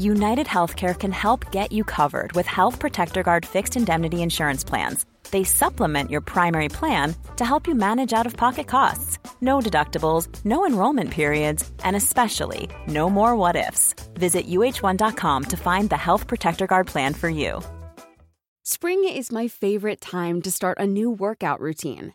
United Healthcare can help get you covered with Health Protector Guard fixed indemnity insurance plans. They supplement your primary plan to help you manage out of pocket costs. No deductibles, no enrollment periods, and especially no more what ifs. Visit uh1.com to find the Health Protector Guard plan for you. Spring is my favorite time to start a new workout routine.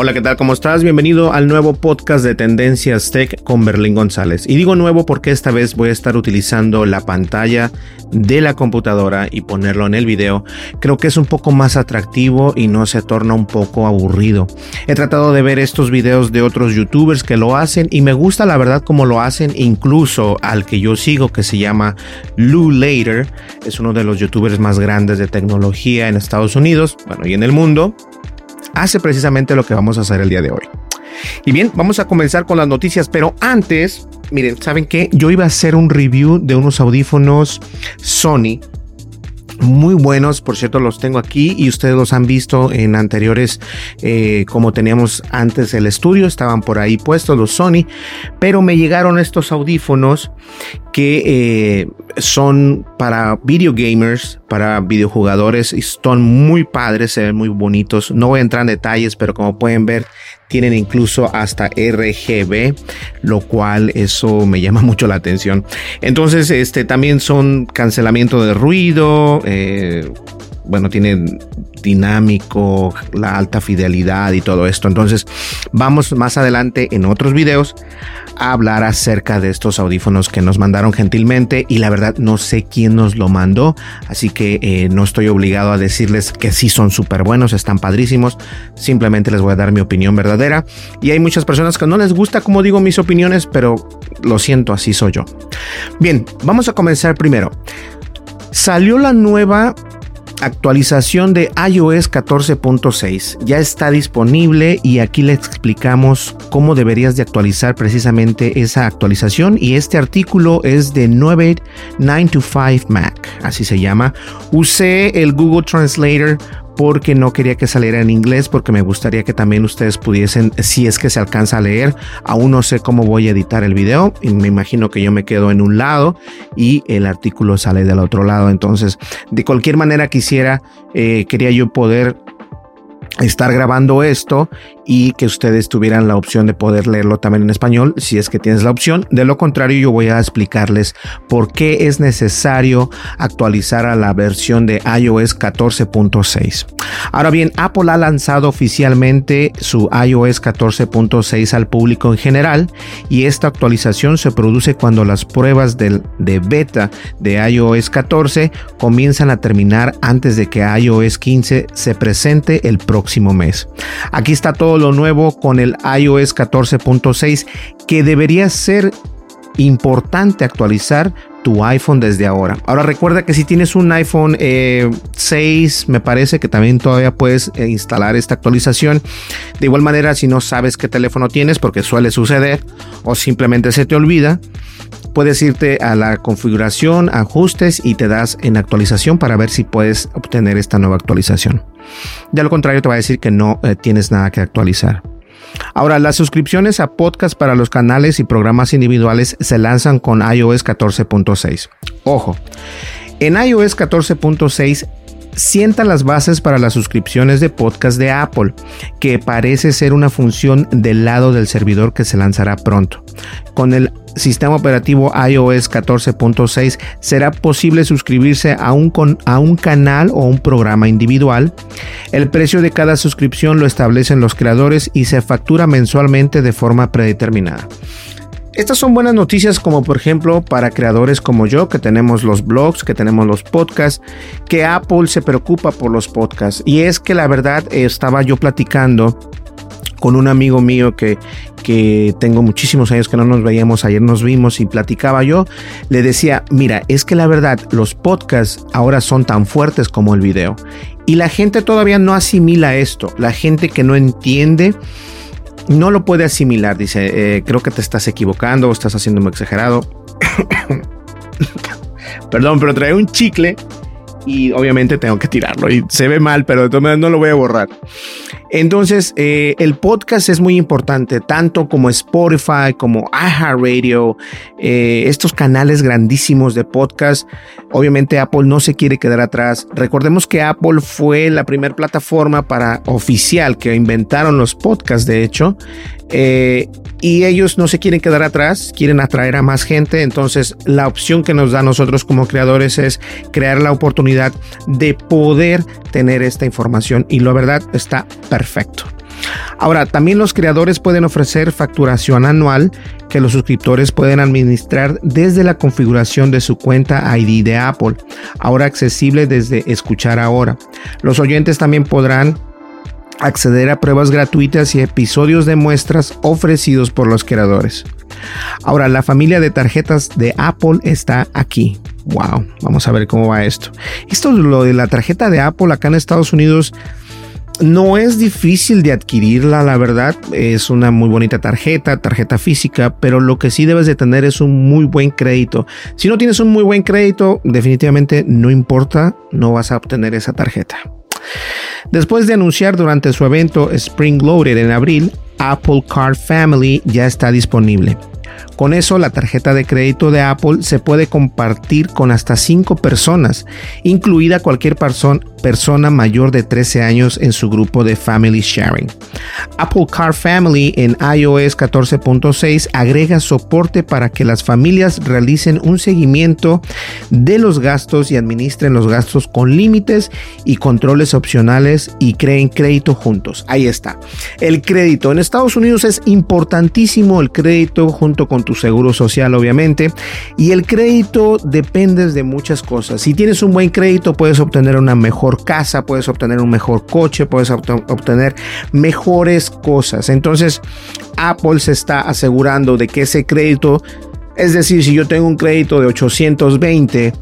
Hola, ¿qué tal? ¿Cómo estás? Bienvenido al nuevo podcast de Tendencias Tech con Berlín González. Y digo nuevo porque esta vez voy a estar utilizando la pantalla de la computadora y ponerlo en el video. Creo que es un poco más atractivo y no se torna un poco aburrido. He tratado de ver estos videos de otros youtubers que lo hacen y me gusta la verdad como lo hacen, incluso al que yo sigo que se llama Lou Later. Es uno de los youtubers más grandes de tecnología en Estados Unidos, bueno, y en el mundo hace precisamente lo que vamos a hacer el día de hoy. Y bien, vamos a comenzar con las noticias, pero antes, miren, ¿saben qué? Yo iba a hacer un review de unos audífonos Sony muy buenos, por cierto los tengo aquí y ustedes los han visto en anteriores eh, como teníamos antes el estudio, estaban por ahí puestos los Sony, pero me llegaron estos audífonos que eh, son para video gamers, para videojugadores y son muy padres, se ven muy bonitos, no voy a entrar en detalles, pero como pueden ver tienen incluso hasta RGB, lo cual eso me llama mucho la atención. Entonces, este también son cancelamiento de ruido, eh, bueno, tienen dinámico, la alta fidelidad y todo esto. Entonces, vamos más adelante en otros videos a hablar acerca de estos audífonos que nos mandaron gentilmente y la verdad no sé quién nos lo mandó, así que eh, no estoy obligado a decirles que sí son súper buenos, están padrísimos, simplemente les voy a dar mi opinión verdadera y hay muchas personas que no les gusta como digo mis opiniones, pero lo siento, así soy yo. Bien, vamos a comenzar primero. Salió la nueva actualización de iOS 14.6 ya está disponible y aquí le explicamos cómo deberías de actualizar precisamente esa actualización y este artículo es de 9925 Mac, así se llama. Usé el Google Translator porque no quería que saliera en inglés, porque me gustaría que también ustedes pudiesen, si es que se alcanza a leer, aún no sé cómo voy a editar el video y me imagino que yo me quedo en un lado y el artículo sale del otro lado. Entonces, de cualquier manera quisiera, eh, quería yo poder estar grabando esto y que ustedes tuvieran la opción de poder leerlo también en español si es que tienes la opción. De lo contrario, yo voy a explicarles por qué es necesario actualizar a la versión de iOS 14.6. Ahora bien, Apple ha lanzado oficialmente su iOS 14.6 al público en general y esta actualización se produce cuando las pruebas del, de beta de iOS 14 comienzan a terminar antes de que iOS 15 se presente el mes. Aquí está todo lo nuevo con el iOS 14.6 que debería ser importante actualizar tu iPhone desde ahora. Ahora recuerda que si tienes un iPhone 6, eh, me parece que también todavía puedes eh, instalar esta actualización. De igual manera, si no sabes qué teléfono tienes, porque suele suceder, o simplemente se te olvida, puedes irte a la configuración, ajustes y te das en actualización para ver si puedes obtener esta nueva actualización. De lo contrario, te va a decir que no eh, tienes nada que actualizar. Ahora, las suscripciones a podcast para los canales y programas individuales se lanzan con iOS 14.6. Ojo, en iOS 14.6 sienta las bases para las suscripciones de podcast de Apple, que parece ser una función del lado del servidor que se lanzará pronto. Con el sistema operativo iOS 14.6 será posible suscribirse a un, a un canal o un programa individual. El precio de cada suscripción lo establecen los creadores y se factura mensualmente de forma predeterminada. estas son buenas noticias como por ejemplo para creadores como yo que tenemos los blogs, que tenemos los podcasts, que Apple se preocupa por los podcasts. Y es que la verdad estaba yo platicando con un amigo mío que, que tengo muchísimos años que no nos veíamos, ayer nos vimos y platicaba yo, le decía, mira, es que la verdad los podcasts ahora son tan fuertes como el video. Y la gente todavía no asimila esto, la gente que no entiende no lo puede asimilar. Dice, eh, creo que te estás equivocando o estás haciendo muy exagerado. Perdón, pero trae un chicle y obviamente tengo que tirarlo y se ve mal, pero de todas maneras no lo voy a borrar. Entonces, eh, el podcast es muy importante, tanto como Spotify, como iHeartRadio, eh, estos canales grandísimos de podcast. Obviamente Apple no se quiere quedar atrás. Recordemos que Apple fue la primera plataforma para oficial que inventaron los podcasts, de hecho. Eh, y ellos no se quieren quedar atrás, quieren atraer a más gente. Entonces, la opción que nos da a nosotros como creadores es crear la oportunidad de poder tener esta información. Y la verdad está perfecto. Ahora, también los creadores pueden ofrecer facturación anual que los suscriptores pueden administrar desde la configuración de su cuenta ID de Apple, ahora accesible desde escuchar ahora. Los oyentes también podrán acceder a pruebas gratuitas y episodios de muestras ofrecidos por los creadores. Ahora, la familia de tarjetas de Apple está aquí. Wow, vamos a ver cómo va esto. Esto lo de la tarjeta de Apple acá en Estados Unidos no es difícil de adquirirla, la verdad. Es una muy bonita tarjeta, tarjeta física, pero lo que sí debes de tener es un muy buen crédito. Si no tienes un muy buen crédito, definitivamente no importa, no vas a obtener esa tarjeta. Después de anunciar durante su evento Spring Loaded en abril, Apple Card Family ya está disponible. Con eso, la tarjeta de crédito de Apple se puede compartir con hasta 5 personas, incluida cualquier persona mayor de 13 años en su grupo de Family Sharing. Apple Car Family en iOS 14.6 agrega soporte para que las familias realicen un seguimiento de los gastos y administren los gastos con límites y controles opcionales y creen crédito juntos. Ahí está. El crédito en Estados Unidos es importantísimo el crédito junto con tu seguro social, obviamente. Y el crédito depende de muchas cosas. Si tienes un buen crédito, puedes obtener una mejor casa, puedes obtener un mejor coche, puedes obtener mejores cosas. Entonces, Apple se está asegurando de que ese crédito, es decir, si yo tengo un crédito de 820,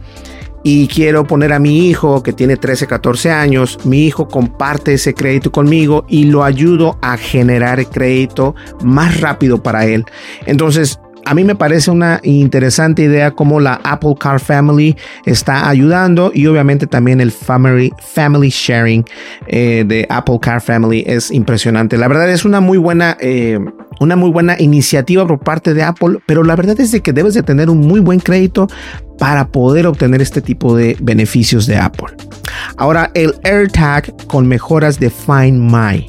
y quiero poner a mi hijo que tiene 13, 14 años, mi hijo comparte ese crédito conmigo y lo ayudo a generar crédito más rápido para él. Entonces, a mí me parece una interesante idea cómo la Apple Car Family está ayudando y obviamente también el Family, family Sharing eh, de Apple Car Family es impresionante. La verdad es una muy buena... Eh, una muy buena iniciativa por parte de Apple, pero la verdad es de que debes de tener un muy buen crédito para poder obtener este tipo de beneficios de Apple. Ahora, el AirTag con mejoras de Find My.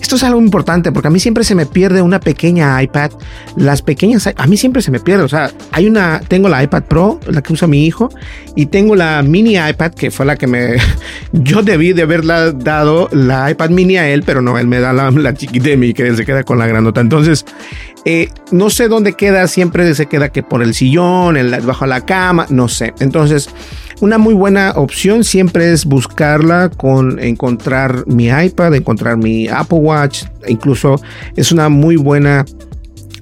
Esto es algo importante porque a mí siempre se me pierde una pequeña iPad. Las pequeñas, a mí siempre se me pierde. O sea, hay una, tengo la iPad Pro, la que usa mi hijo, y tengo la mini iPad que fue la que me, yo debí de haberla dado la iPad mini a él, pero no, él me da la, la chiquita de mí que él se queda con la grandota. Entonces, eh, no sé dónde queda, siempre se queda que por el sillón, en bajo la cama, no sé. Entonces, una muy buena opción siempre es buscarla con encontrar mi iPad, encontrar mi Apple Watch, incluso es una muy buena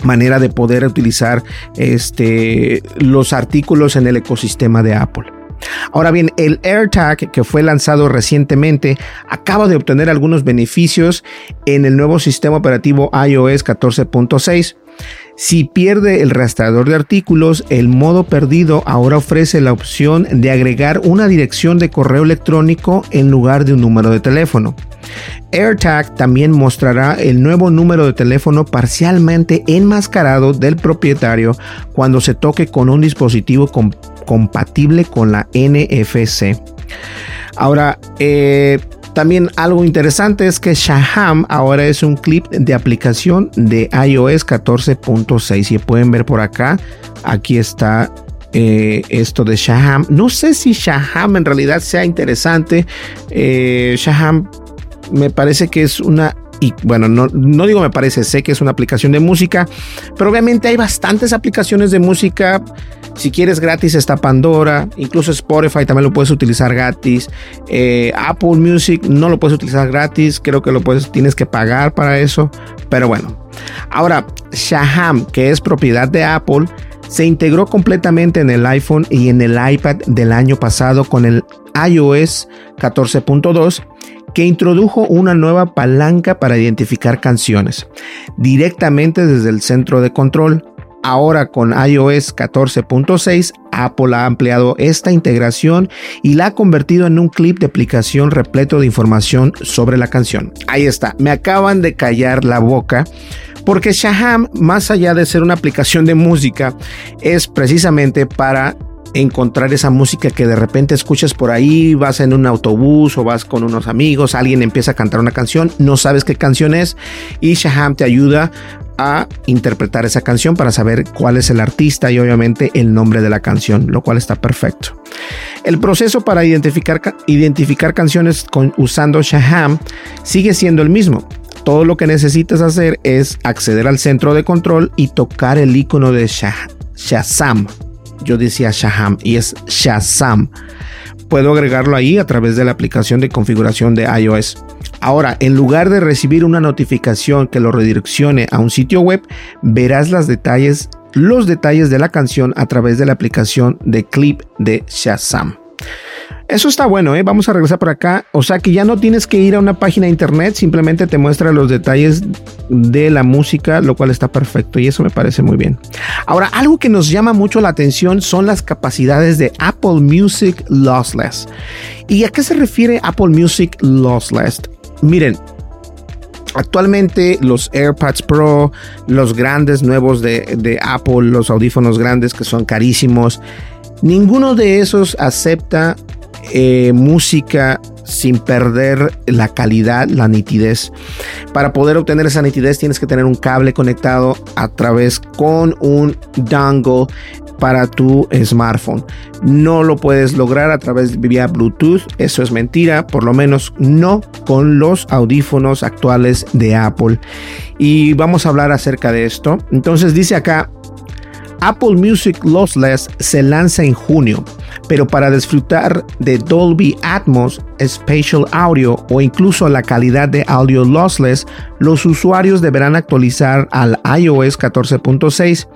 manera de poder utilizar este, los artículos en el ecosistema de Apple. Ahora bien, el AirTag que fue lanzado recientemente acaba de obtener algunos beneficios en el nuevo sistema operativo iOS 14.6. Si pierde el rastreador de artículos, el modo perdido ahora ofrece la opción de agregar una dirección de correo electrónico en lugar de un número de teléfono. AirTag también mostrará el nuevo número de teléfono parcialmente enmascarado del propietario cuando se toque con un dispositivo compatible con la NFC. Ahora, eh, también algo interesante es que Shaham ahora es un clip de aplicación de iOS 14.6. Y pueden ver por acá, aquí está eh, esto de Shaham. No sé si Shaham en realidad sea interesante. Eh, Shaham me parece que es una y bueno, no, no digo me parece, sé que es una aplicación de música, pero obviamente hay bastantes aplicaciones de música. Si quieres gratis está Pandora, incluso Spotify también lo puedes utilizar gratis. Eh, Apple Music no lo puedes utilizar gratis, creo que lo puedes, tienes que pagar para eso. Pero bueno, ahora Shaham, que es propiedad de Apple, se integró completamente en el iPhone y en el iPad del año pasado con el iOS 14.2 que introdujo una nueva palanca para identificar canciones directamente desde el centro de control. Ahora con iOS 14.6, Apple ha ampliado esta integración y la ha convertido en un clip de aplicación repleto de información sobre la canción. Ahí está, me acaban de callar la boca porque Shaham, más allá de ser una aplicación de música, es precisamente para encontrar esa música que de repente escuchas por ahí, vas en un autobús o vas con unos amigos, alguien empieza a cantar una canción, no sabes qué canción es y Shaham te ayuda a interpretar esa canción para saber cuál es el artista y obviamente el nombre de la canción, lo cual está perfecto. El proceso para identificar, identificar canciones con, usando Shaham sigue siendo el mismo. Todo lo que necesitas hacer es acceder al centro de control y tocar el icono de Shazam. Yo decía Shaham y es Shazam. Puedo agregarlo ahí a través de la aplicación de configuración de iOS. Ahora, en lugar de recibir una notificación que lo redireccione a un sitio web, verás los detalles, los detalles de la canción a través de la aplicación de clip de Shazam. Eso está bueno, ¿eh? Vamos a regresar por acá. O sea que ya no tienes que ir a una página de internet, simplemente te muestra los detalles de la música, lo cual está perfecto y eso me parece muy bien. Ahora, algo que nos llama mucho la atención son las capacidades de Apple Music Lossless. ¿Y a qué se refiere Apple Music Lossless? Miren, Actualmente los AirPods Pro, los grandes nuevos de, de, Apple, los audífonos grandes que son carísimos, ninguno de esos acepta eh, música sin perder la calidad, la nitidez. Para poder obtener esa nitidez tienes que tener un cable conectado a través con un dongle para tu smartphone. No lo puedes lograr a través de vía Bluetooth, eso es mentira, por lo menos no con los audífonos actuales de Apple. Y vamos a hablar acerca de esto. Entonces dice acá, Apple Music Lossless se lanza en junio, pero para disfrutar de Dolby Atmos, Spatial Audio o incluso la calidad de audio lossless, los usuarios deberán actualizar al iOS 14.6.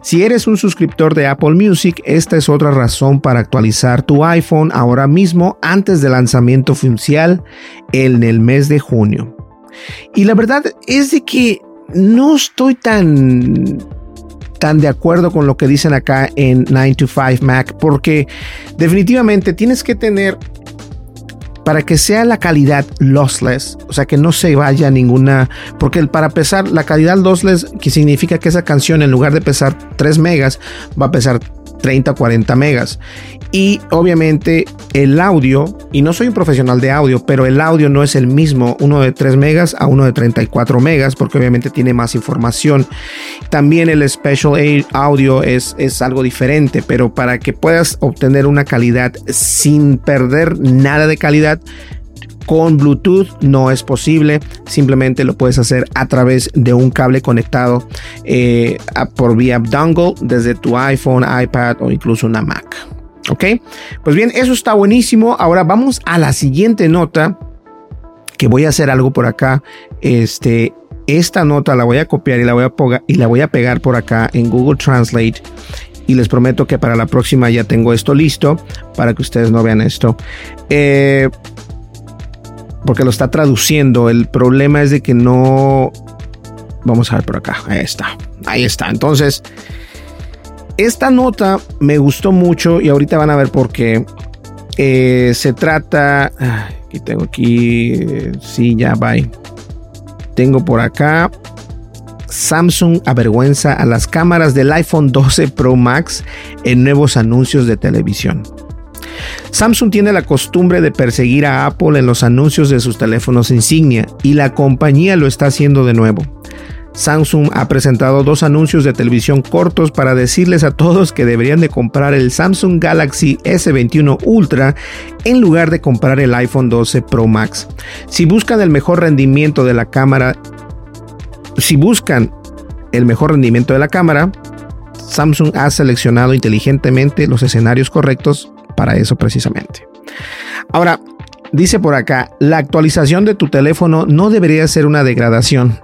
Si eres un suscriptor de Apple Music, esta es otra razón para actualizar tu iPhone ahora mismo antes del lanzamiento oficial en el mes de junio. Y la verdad es de que no estoy tan tan de acuerdo con lo que dicen acá en 9 to 5 Mac, porque definitivamente tienes que tener para que sea la calidad lossless, o sea que no se vaya ninguna, porque para pesar la calidad lossless, que significa que esa canción en lugar de pesar 3 megas, va a pesar 30 o 40 megas. Y obviamente el audio, y no soy un profesional de audio, pero el audio no es el mismo, uno de 3 megas a uno de 34 megas, porque obviamente tiene más información. También el Special Audio es, es algo diferente, pero para que puedas obtener una calidad sin perder nada de calidad, con Bluetooth no es posible, simplemente lo puedes hacer a través de un cable conectado eh, por vía dongle desde tu iPhone, iPad o incluso una Mac. Ok, pues bien, eso está buenísimo. Ahora vamos a la siguiente nota que voy a hacer algo por acá. Este, esta nota la voy a copiar y la voy a, y la voy a pegar por acá en Google Translate y les prometo que para la próxima ya tengo esto listo para que ustedes no vean esto. Eh, porque lo está traduciendo. El problema es de que no... Vamos a ver por acá. Ahí está. Ahí está. Entonces, esta nota me gustó mucho y ahorita van a ver por qué. Eh, se trata... Aquí tengo aquí... sí, ya, bye. Tengo por acá... Samsung avergüenza a las cámaras del iPhone 12 Pro Max en nuevos anuncios de televisión. Samsung tiene la costumbre de perseguir a Apple en los anuncios de sus teléfonos insignia y la compañía lo está haciendo de nuevo. Samsung ha presentado dos anuncios de televisión cortos para decirles a todos que deberían de comprar el Samsung Galaxy S21 Ultra en lugar de comprar el iPhone 12 Pro Max. Si buscan el mejor rendimiento de la cámara, si buscan el mejor rendimiento de la cámara, Samsung ha seleccionado inteligentemente los escenarios correctos para eso precisamente. Ahora, dice por acá, la actualización de tu teléfono no debería ser una degradación.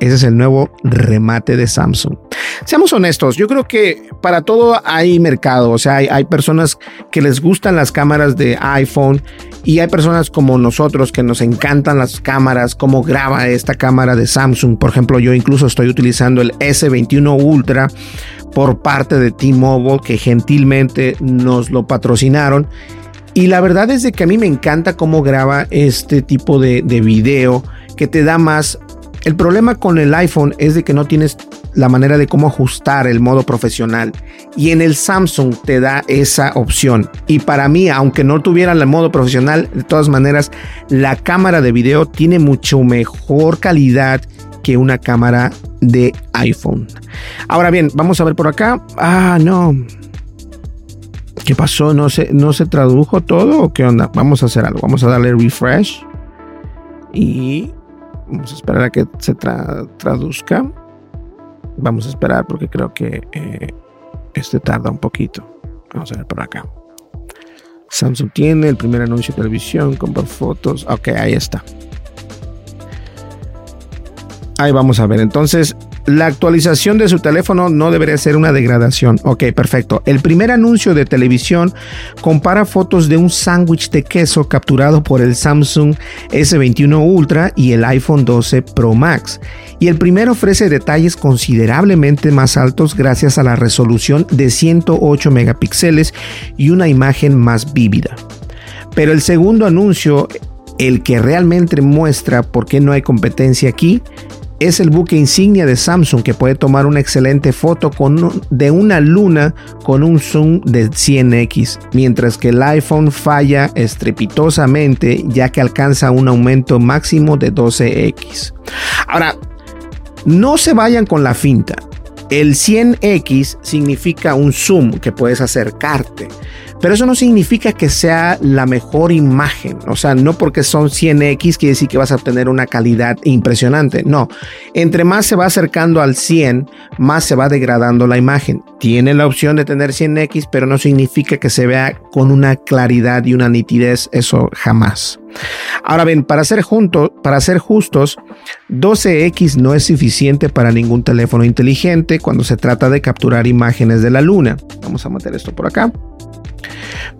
Ese es el nuevo remate de Samsung. Seamos honestos, yo creo que para todo hay mercado, o sea, hay, personas que les gustan las cámaras de iPhone y hay personas como nosotros que nos encantan las cámaras, como graba esta cámara de Samsung. Por ejemplo, yo incluso estoy utilizando el S21 Ultra por parte de T-Mobile que gentilmente nos lo patrocinaron. Y la verdad es de que a mí me encanta cómo graba este tipo de, de video que te da más el problema con el iPhone es de que no tienes la manera de cómo ajustar el modo profesional y en el Samsung te da esa opción. Y para mí, aunque no tuviera el modo profesional, de todas maneras, la cámara de video tiene mucho mejor calidad que una cámara de iPhone. Ahora bien, vamos a ver por acá. Ah, no. ¿Qué pasó? ¿No se, no se tradujo todo o qué onda? Vamos a hacer algo. Vamos a darle refresh. Y Vamos a esperar a que se traduzca. Vamos a esperar porque creo que eh, este tarda un poquito. Vamos a ver por acá. Samsung tiene el primer anuncio de televisión, comprar fotos. Ok, ahí está. Ahí vamos a ver. Entonces, la actualización de su teléfono no debería ser una degradación. Ok, perfecto. El primer anuncio de televisión compara fotos de un sándwich de queso capturado por el Samsung S21 Ultra y el iPhone 12 Pro Max. Y el primero ofrece detalles considerablemente más altos gracias a la resolución de 108 megapíxeles y una imagen más vívida. Pero el segundo anuncio, el que realmente muestra por qué no hay competencia aquí, es el buque insignia de Samsung que puede tomar una excelente foto de una luna con un zoom de 100x, mientras que el iPhone falla estrepitosamente ya que alcanza un aumento máximo de 12x. Ahora, no se vayan con la finta. El 100x significa un zoom que puedes acercarte. Pero eso no significa que sea la mejor imagen. O sea, no porque son 100x quiere decir que vas a obtener una calidad impresionante. No, entre más se va acercando al 100, más se va degradando la imagen. Tiene la opción de tener 100x, pero no significa que se vea con una claridad y una nitidez. Eso jamás. Ahora bien, para ser, junto, para ser justos, 12X no es suficiente para ningún teléfono inteligente cuando se trata de capturar imágenes de la luna. Vamos a meter esto por acá.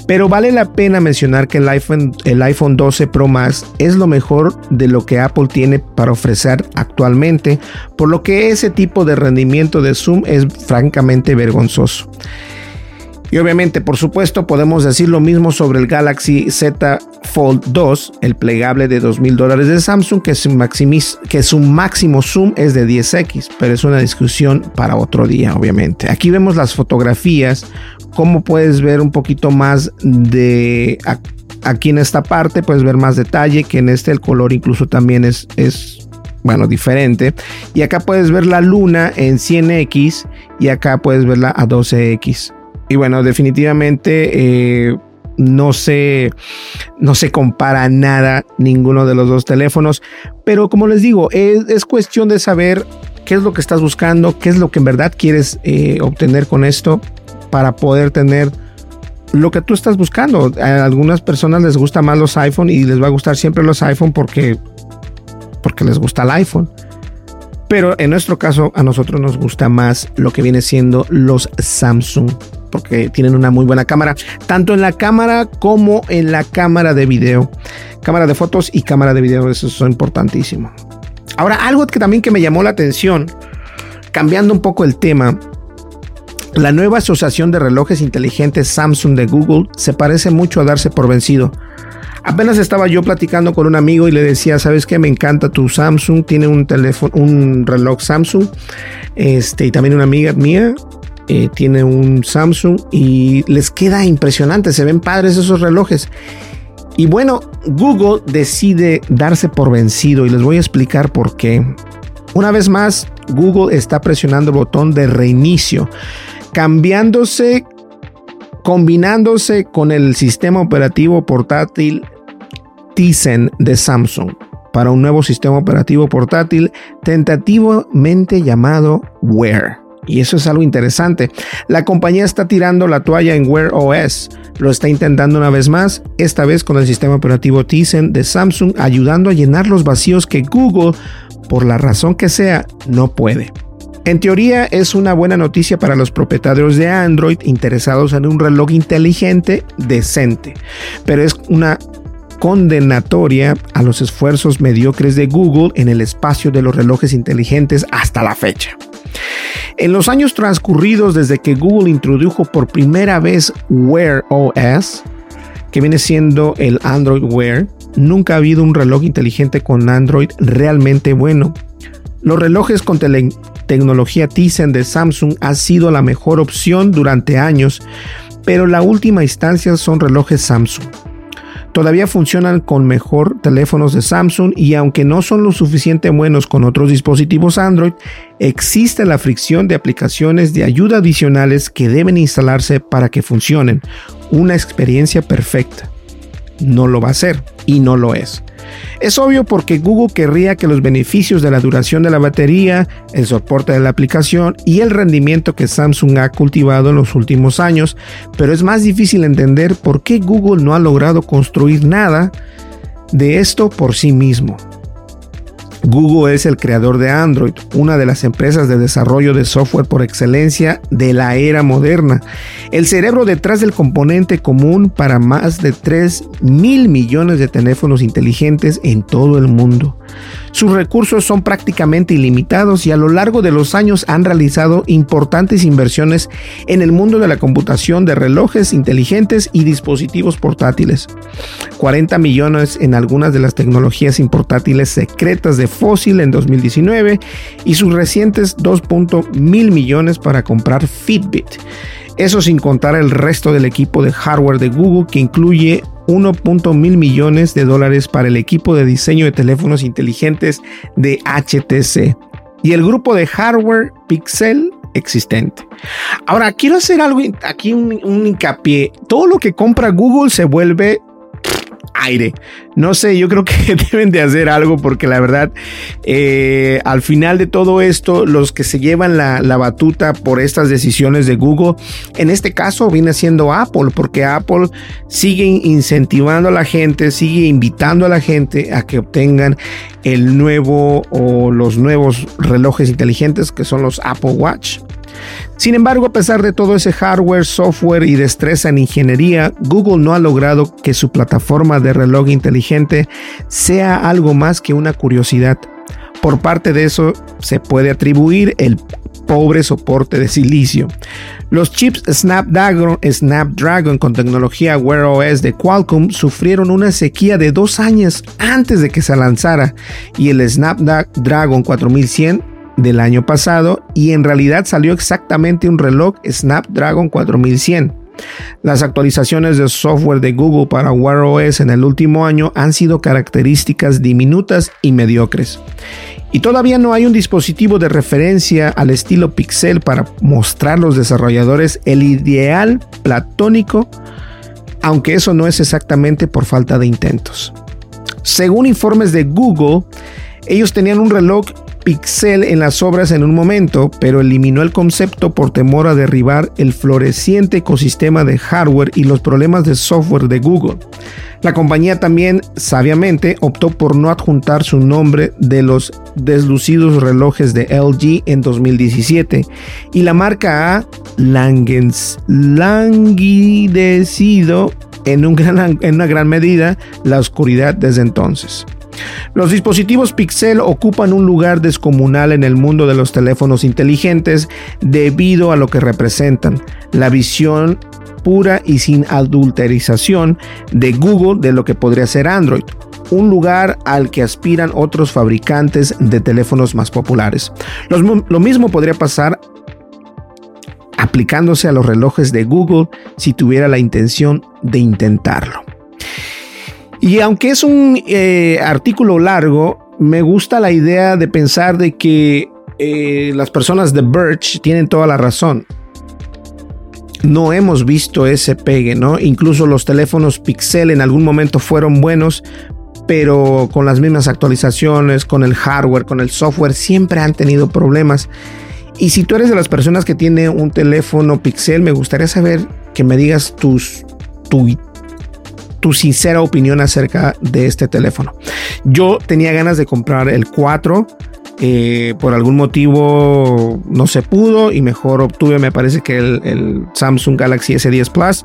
Pero vale la pena mencionar que el iPhone, el iPhone 12 Pro Max es lo mejor de lo que Apple tiene para ofrecer actualmente, por lo que ese tipo de rendimiento de zoom es francamente vergonzoso. Y obviamente, por supuesto, podemos decir lo mismo sobre el Galaxy Z Fold 2, el plegable de 2000 dólares de Samsung, que su, que su máximo zoom es de 10x, pero es una discusión para otro día, obviamente. Aquí vemos las fotografías, como puedes ver un poquito más de aquí en esta parte, puedes ver más detalle, que en este el color incluso también es, es bueno, diferente. Y acá puedes ver la luna en 100x y acá puedes verla a 12x. Y bueno, definitivamente eh, no, se, no se compara nada ninguno de los dos teléfonos. Pero como les digo, es, cuestión de saber qué es lo que estás buscando, qué es lo que en verdad quieres eh, obtener con esto para poder tener lo que tú estás buscando. A algunas personas les gusta más los iPhone y les va a gustar siempre los iPhone porque, porque les gusta el iPhone. Pero en nuestro caso, a nosotros nos gusta más lo que viene siendo los Samsung porque tienen una muy buena cámara, tanto en la cámara como en la cámara de video. Cámara de fotos y cámara de video, eso es importantísimo. Ahora, algo que también que me llamó la atención, cambiando un poco el tema, la nueva asociación de relojes inteligentes Samsung de Google se parece mucho a darse por vencido. Apenas estaba yo platicando con un amigo y le decía, ¿sabes qué? Me encanta tu Samsung, tiene un teléfono, un reloj Samsung, este, y también una amiga mía eh, tiene un Samsung y les queda impresionante, se ven padres esos relojes. Y bueno, Google decide darse por vencido y les voy a explicar por qué. Una vez más, Google está presionando el botón de reinicio, cambiándose, combinándose con el sistema operativo portátil Tizen de Samsung para un nuevo sistema operativo portátil tentativamente llamado Wear. Y eso es algo interesante. La compañía está tirando la toalla en Wear OS. Lo está intentando una vez más, esta vez con el sistema operativo Tizen de Samsung, ayudando a llenar los vacíos que Google, por la razón que sea, no puede. En teoría es una buena noticia para los propietarios de Android interesados en un reloj inteligente decente, pero es una condenatoria a los esfuerzos mediocres de Google en el espacio de los relojes inteligentes hasta la fecha. En los años transcurridos desde que Google introdujo por primera vez Wear OS, que viene siendo el Android Wear, nunca ha habido un reloj inteligente con Android realmente bueno. Los relojes con tecnología Tizen de Samsung ha sido la mejor opción durante años, pero la última instancia son relojes Samsung todavía funcionan con mejor teléfonos de Samsung y aunque no son lo suficiente buenos con otros dispositivos Android, existe la fricción de aplicaciones de ayuda adicionales que deben instalarse para que funcionen. Una experiencia perfecta. No lo va a ser y no lo es. Es obvio porque Google querría que los beneficios de la duración de la batería, el soporte de la aplicación y el rendimiento que Samsung ha cultivado en los últimos años, pero es más difícil entender por qué Google no ha logrado construir nada de esto por sí mismo. Google es el creador de Android, una de las empresas de desarrollo de software por excelencia de la era moderna, el cerebro detrás del componente común para más de 3 mil millones de teléfonos inteligentes en todo el mundo. Sus recursos son prácticamente ilimitados y a lo largo de los años han realizado importantes inversiones en el mundo de la computación de relojes inteligentes y dispositivos portátiles. 40 millones en algunas de las tecnologías portátiles secretas de Fossil en 2019 y sus recientes 2.000 millones para comprar Fitbit. Eso sin contar el resto del equipo de hardware de Google que incluye 1.000 millones de dólares para el equipo de diseño de teléfonos inteligentes de HTC y el grupo de hardware Pixel existente. Ahora, quiero hacer algo aquí, un, un hincapié. Todo lo que compra Google se vuelve aire. No sé, yo creo que deben de hacer algo porque la verdad, eh, al final de todo esto, los que se llevan la, la, batuta por estas decisiones de Google, en este caso viene siendo Apple, porque Apple sigue incentivando a la gente, sigue invitando a la gente a que obtengan el nuevo o los nuevos relojes inteligentes que son los Apple Watch. Sin embargo, a pesar de todo ese hardware, software y destreza en ingeniería, Google no ha logrado que su plataforma de reloj inteligente sea algo más que una curiosidad. Por parte de eso, se puede atribuir el pobre soporte de silicio. Los chips Snapdragon, Snapdragon con tecnología Wear OS de Qualcomm sufrieron una sequía de dos años antes de que se lanzara y el Snapdragon 4100 del año pasado y en realidad salió exactamente un reloj Snapdragon 4100. Las actualizaciones de software de Google para Wear OS en el último año han sido características diminutas y mediocres. Y todavía no hay un dispositivo de referencia al estilo Pixel para mostrar a los desarrolladores el ideal platónico, aunque eso no es exactamente por falta de intentos. Según informes de Google, ellos tenían un reloj Pixel en las obras en un momento, pero eliminó el concepto por temor a derribar el floreciente ecosistema de hardware y los problemas de software de Google. La compañía también, sabiamente, optó por no adjuntar su nombre de los deslucidos relojes de LG en 2017 y la marca ha languidecido en, en una gran medida la oscuridad desde entonces. Los dispositivos Pixel ocupan un lugar descomunal en el mundo de los teléfonos inteligentes debido a lo que representan, la visión pura y sin adulterización de Google de lo que podría ser Android, un lugar al que aspiran otros fabricantes de teléfonos más populares. lo mismo podría pasar aplicándose a los relojes de Google si tuviera la intención de intentarlo. Y aunque es un eh, artículo largo, me gusta la idea de pensar de que eh, las personas de Birch tienen toda la razón. No hemos visto ese pegue, ¿no? Incluso los teléfonos Pixel en algún momento fueron buenos, pero con las mismas actualizaciones, con el hardware, con el software, siempre han tenido problemas. Y si tú eres de las personas que tiene un teléfono Pixel, me gustaría saber que me digas tus, tu, tu sincera opinión acerca de este teléfono. Yo tenía ganas de comprar el 4. Eh, por algún motivo no se pudo y mejor obtuve me parece que el, el Samsung Galaxy S10 Plus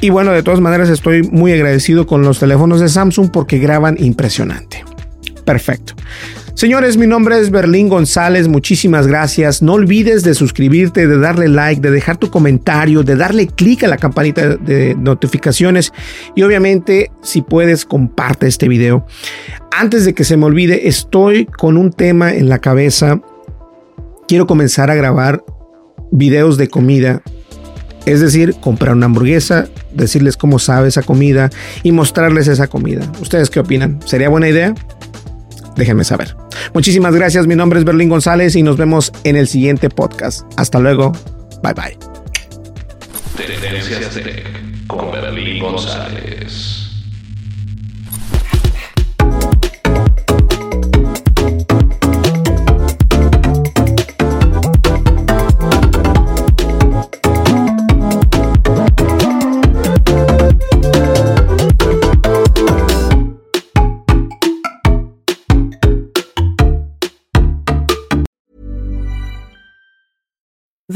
y bueno de todas maneras estoy muy agradecido con los teléfonos de Samsung porque graban impresionante perfecto Señores, mi nombre es Berlín González, muchísimas gracias. No olvides de suscribirte, de darle like, de dejar tu comentario, de darle clic a la campanita de notificaciones y obviamente si puedes comparte este video. Antes de que se me olvide, estoy con un tema en la cabeza. Quiero comenzar a grabar videos de comida es decir, comprar una hamburguesa, decirles cómo sabe esa comida y mostrarles esa comida. ¿Ustedes qué opinan? ¿Sería buena idea? Déjenme saber. Muchísimas gracias, mi nombre es Berlín González y nos vemos en el siguiente podcast. Hasta luego, bye bye. con Berlín González.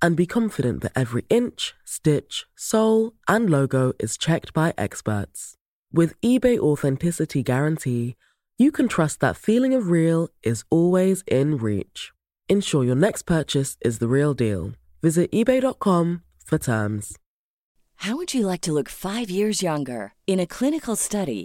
and be confident that every inch, stitch, sole, and logo is checked by experts. With eBay Authenticity Guarantee, you can trust that feeling of real is always in reach. Ensure your next purchase is the real deal. Visit eBay.com for terms. How would you like to look five years younger? In a clinical study,